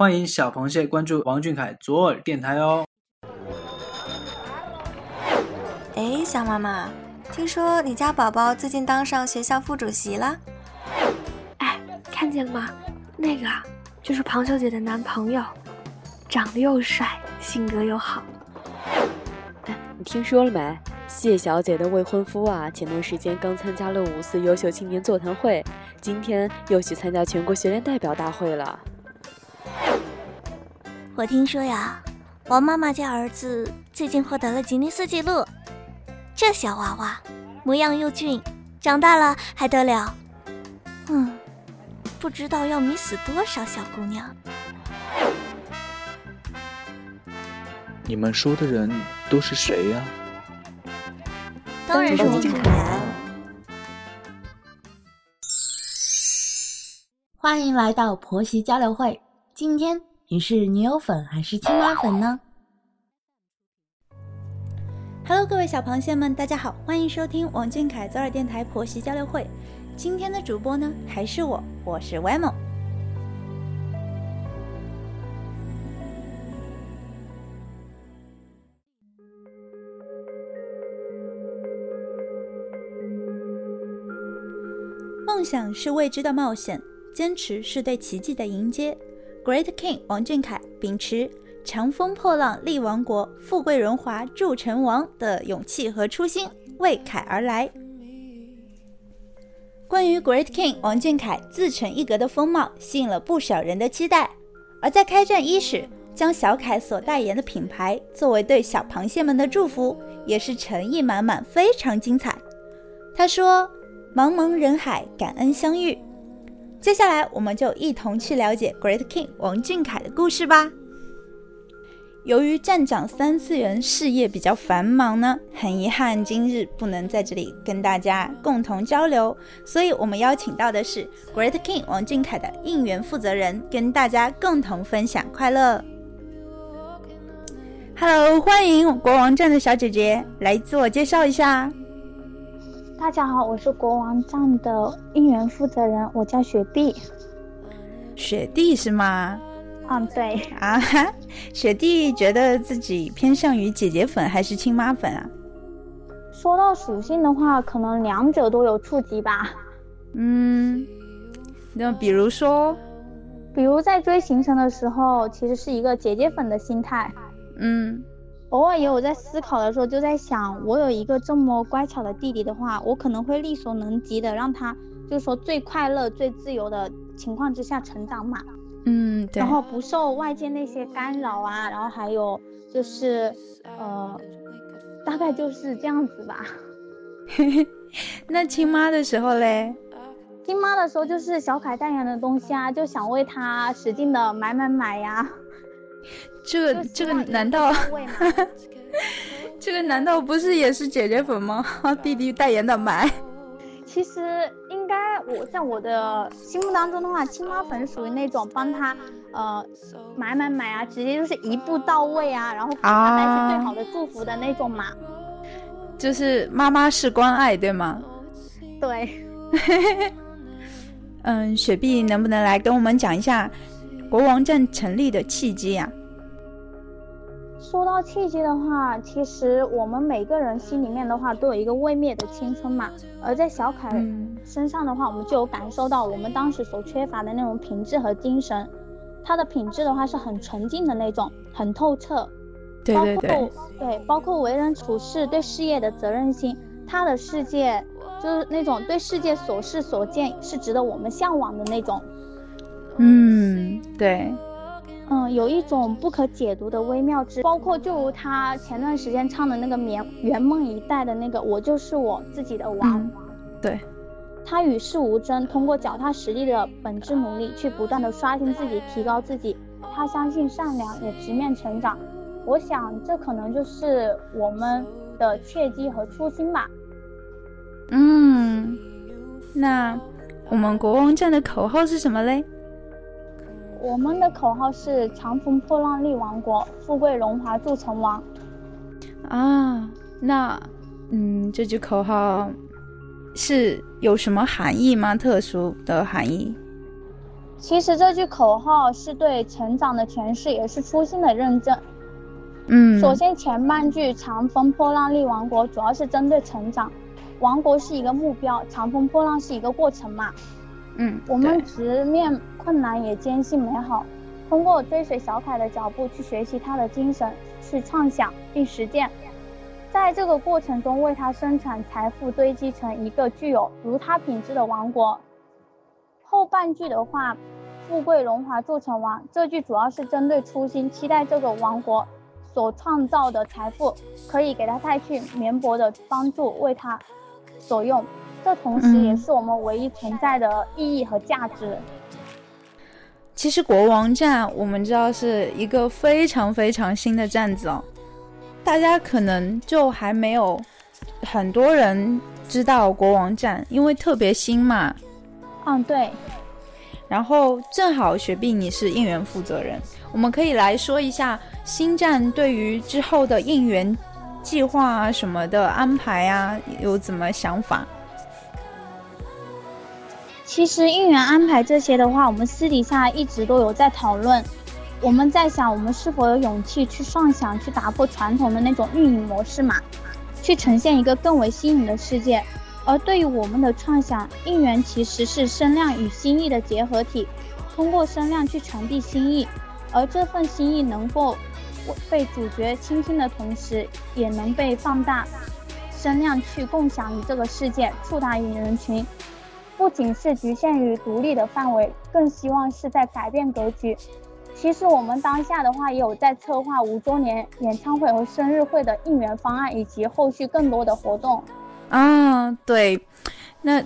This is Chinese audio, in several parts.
欢迎小螃蟹关注王俊凯左耳电台哦。哎，小妈妈，听说你家宝宝最近当上学校副主席了？哎，看见了吗？那个啊，就是庞小姐的男朋友，长得又帅，性格又好。哎，你听说了没？谢小姐的未婚夫啊，前段时间刚参加了五四优秀青年座谈会，今天又去参加全国学联代表大会了。我听说呀，王妈妈家儿子最近获得了吉尼斯纪录。这小娃娃模样又俊，长大了还得了？嗯，不知道要迷死多少小姑娘。你们说的人都是谁呀？当然是王俊凯。欢迎来到婆媳交流会，今天。你是女友粉还是亲妈粉呢？Hello，各位小螃蟹们，大家好，欢迎收听王俊凯左耳电台婆媳交流会。今天的主播呢，还是我，我是 Wemo。梦想是未知的冒险，坚持是对奇迹的迎接。Great King 王俊凯秉持“乘风破浪立王国，富贵荣华铸成王”的勇气和初心，为凯而来。关于 Great King 王俊凯自成一格的风貌，吸引了不少人的期待。而在开战伊始，将小凯所代言的品牌作为对小螃蟹们的祝福，也是诚意满满，非常精彩。他说：“茫茫人海，感恩相遇。”接下来，我们就一同去了解 Great King 王俊凯的故事吧。由于站长三次元事业比较繁忙呢，很遗憾今日不能在这里跟大家共同交流，所以我们邀请到的是 Great King 王俊凯的应援负责人，跟大家共同分享快乐。Hello，欢迎国王站的小姐姐来自我介绍一下。大家好，我是国王站的应援负责人，我叫雪碧。雪弟是吗？嗯，对。啊哈，雪弟觉得自己偏向于姐姐粉还是亲妈粉啊？说到属性的话，可能两者都有触及吧。嗯，那比如说，比如在追行程的时候，其实是一个姐姐粉的心态。嗯。偶尔也有在思考的时候，就在想，我有一个这么乖巧的弟弟的话，我可能会力所能及的让他，就是说最快乐、最自由的情况之下成长嘛。嗯，对。然后不受外界那些干扰啊，然后还有就是，呃，大概就是这样子吧。那亲妈的时候嘞？亲妈的时候就是小凯代言的东西啊，就想为他使劲的买买买呀。这这个难道 这个难道不是也是姐姐粉吗？弟弟代言的买。其实应该我在我的心目当中的话，青蛙粉属于那种帮他呃买买买啊，直接就是一步到位啊，然后给他带去最好的祝福的那种嘛。就是妈妈是关爱，对吗？对。嗯，雪碧能不能来跟我们讲一下国王站成立的契机呀？说到契机的话，其实我们每个人心里面的话都有一个未灭的青春嘛。而在小凯身上的话，我们就有感受到我们当时所缺乏的那种品质和精神。他的品质的话是很纯净的那种，很透彻。对对对。对，包括为人处事、对事业的责任心，他的世界就是那种对世界所事所见是值得我们向往的那种。嗯，对。嗯，有一种不可解读的微妙之，包括就如他前段时间唱的那个《圆圆梦一代》的那个“我就是我自己的王”，对，他与世无争，通过脚踏实地的本质努力去不断的刷新自己，提高自己。他相信善良，也直面成长。我想这可能就是我们的契机和初心吧。嗯，那我们国王站的口号是什么嘞？我们的口号是“长风破浪立王国，富贵荣华铸成王”。啊，那，嗯，这句口号是有什么含义吗？特殊的含义？其实这句口号是对成长的诠释，也是初心的认证。嗯，首先前半句“长风破浪立王国”主要是针对成长，王国是一个目标，长风破浪是一个过程嘛。嗯，我们直面困难也坚信美好，通过追随小凯的脚步去学习他的精神，去创想并实践，在这个过程中为他生产财富，堆积成一个具有如他品质的王国。后半句的话，“富贵荣华铸成王”，这句主要是针对初心，期待这个王国。所创造的财富可以给他带去绵薄的帮助，为他所用。这同时也是我们唯一存在的意义和价值。其实国王站我们知道是一个非常非常新的站子哦，大家可能就还没有很多人知道国王站，因为特别新嘛。嗯，对。然后正好雪碧你是应援负责人，我们可以来说一下新站对于之后的应援计划啊什么的安排啊有怎么想法？其实应援安排这些的话，我们私底下一直都有在讨论。我们在想，我们是否有勇气去创想，去打破传统的那种运营模式嘛，去呈现一个更为新颖的世界。而对于我们的创想，应援其实是声量与心意的结合体，通过声量去传递心意，而这份心意能够被主角倾听的同时，也能被放大声量去共享于这个世界，触达于人群。不仅是局限于独立的范围，更希望是在改变格局。其实我们当下的话，也有在策划五周年演唱会和生日会的应援方案，以及后续更多的活动。啊，对，那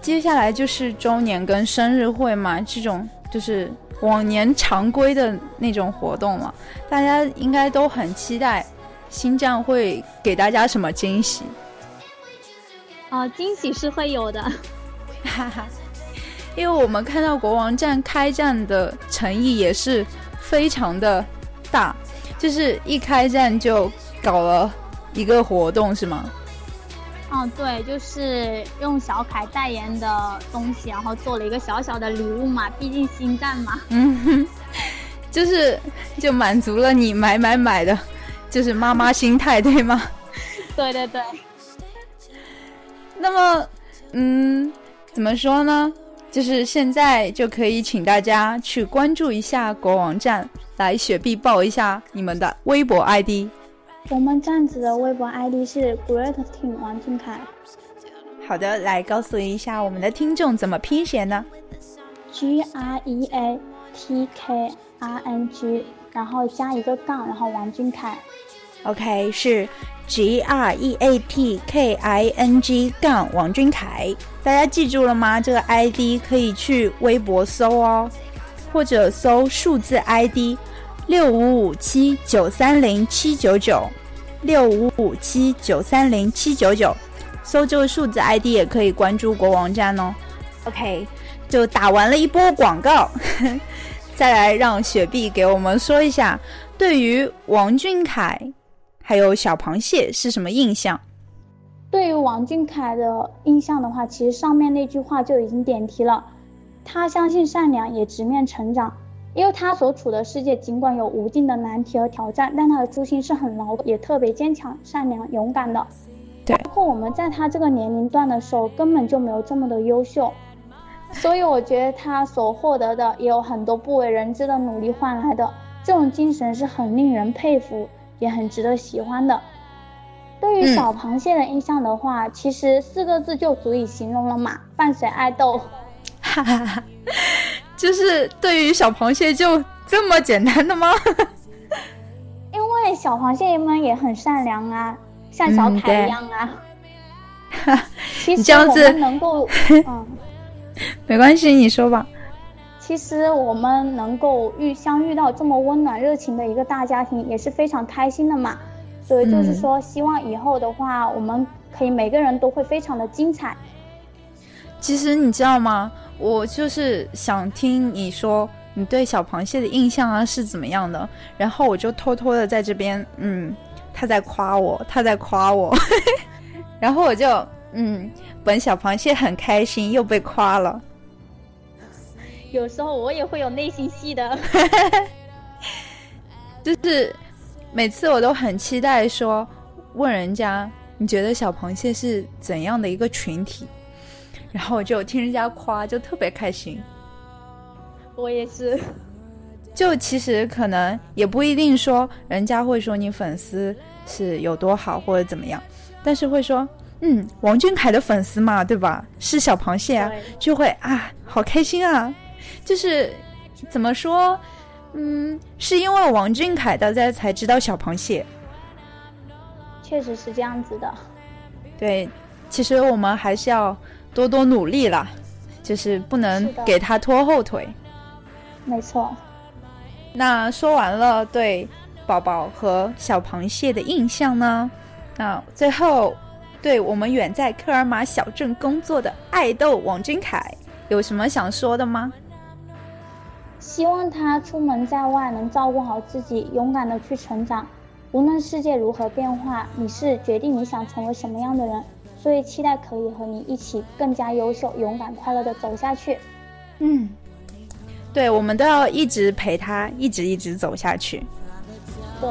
接下来就是周年跟生日会嘛，这种就是往年常规的那种活动了，大家应该都很期待新站会给大家什么惊喜。啊，惊喜是会有的，哈哈，因为我们看到国王站开战的诚意也是非常的大，就是一开战就搞了一个活动，是吗？嗯，对，就是用小凯代言的东西，然后做了一个小小的礼物嘛，毕竟新站嘛。嗯，就是就满足了你买买买的，就是妈妈心态，对吗？对对对。那么，嗯，怎么说呢？就是现在就可以请大家去关注一下国王站，来雪碧报一下你们的微博 ID。我们站子的微博 ID 是 Great Team 王俊凯。好的，来告诉一下我们的听众怎么拼写呢？G R E A T K R N G，然后加一个杠，然后王俊凯。OK，是 G R E A T K I N G 杠王俊凯。大家记住了吗？这个 ID 可以去微博搜哦，或者搜数字 ID。六五五七九三零七九九，六五五七九三零七九九，搜这个数字 ID 也可以关注国王站哦。OK，就打完了一波广告，再来让雪碧给我们说一下，对于王俊凯还有小螃蟹是什么印象？对于王俊凯的印象的话，其实上面那句话就已经点题了，他相信善良，也直面成长。因为他所处的世界尽管有无尽的难题和挑战，但他的初心是很牢固，也特别坚强、善良、勇敢的。对。包括我们在他这个年龄段的时候，根本就没有这么的优秀，所以我觉得他所获得的也有很多不为人知的努力换来的，这种精神是很令人佩服，也很值得喜欢的。对于小螃蟹的印象的话，其实四个字就足以形容了嘛，伴随爱豆。哈哈哈。就是对于小螃蟹就这么简单的吗？因为小螃蟹们也很善良啊，像小凯一样啊。你这样子能够，嗯，没关系，你说吧。其实我们能够遇相遇到这么温暖热情的一个大家庭，也是非常开心的嘛。所以就是说，希望以后的话，我们可以每个人都会非常的精彩。其实你知道吗？我就是想听你说你对小螃蟹的印象啊是怎么样的，然后我就偷偷的在这边，嗯，他在夸我，他在夸我，然后我就，嗯，本小螃蟹很开心，又被夸了，有时候我也会有内心戏的。就是每次我都很期待说，问人家你觉得小螃蟹是怎样的一个群体，然后我就听人家夸，就特别开心。我也是。就其实可能也不一定说人家会说你粉丝是有多好或者怎么样，但是会说，嗯，王俊凯的粉丝嘛，对吧？是小螃蟹啊，就会啊，好开心啊！就是怎么说，嗯，是因为王俊凯大家才知道小螃蟹。确实是这样子的。对，其实我们还是要多多努力啦，就是不能给他拖后腿。没错。那说完了对宝宝和小螃蟹的印象呢？那最后对我们远在科尔玛小镇工作的爱豆王俊凯有什么想说的吗？希望他出门在外能照顾好自己，勇敢的去成长。无论世界如何变化，你是决定你想成为什么样的人。所以期待可以和你一起更加优秀、勇敢、快乐的走下去。嗯。对，我们都要一直陪他，一直一直走下去。对。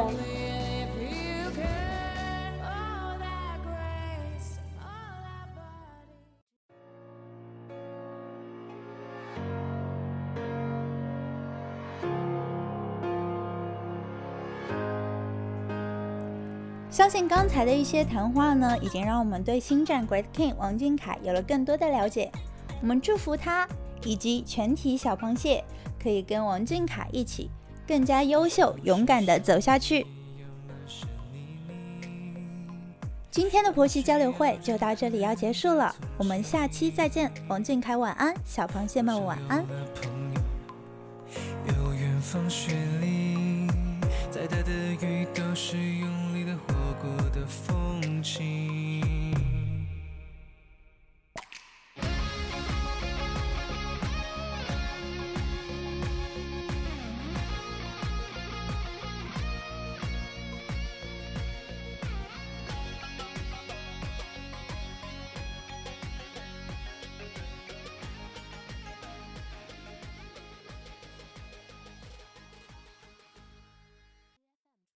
相信刚才的一些谈话呢，已经让我们对星战 Great King 王俊凯有了更多的了解。我们祝福他。以及全体小螃蟹可以跟王俊凯一起更加优秀、勇敢的走下去。今天的婆媳交流会就到这里要结束了，我们下期再见。王俊凯晚安，小螃蟹们晚安。有远方雪里，再大的雨都是用力的活过的风景。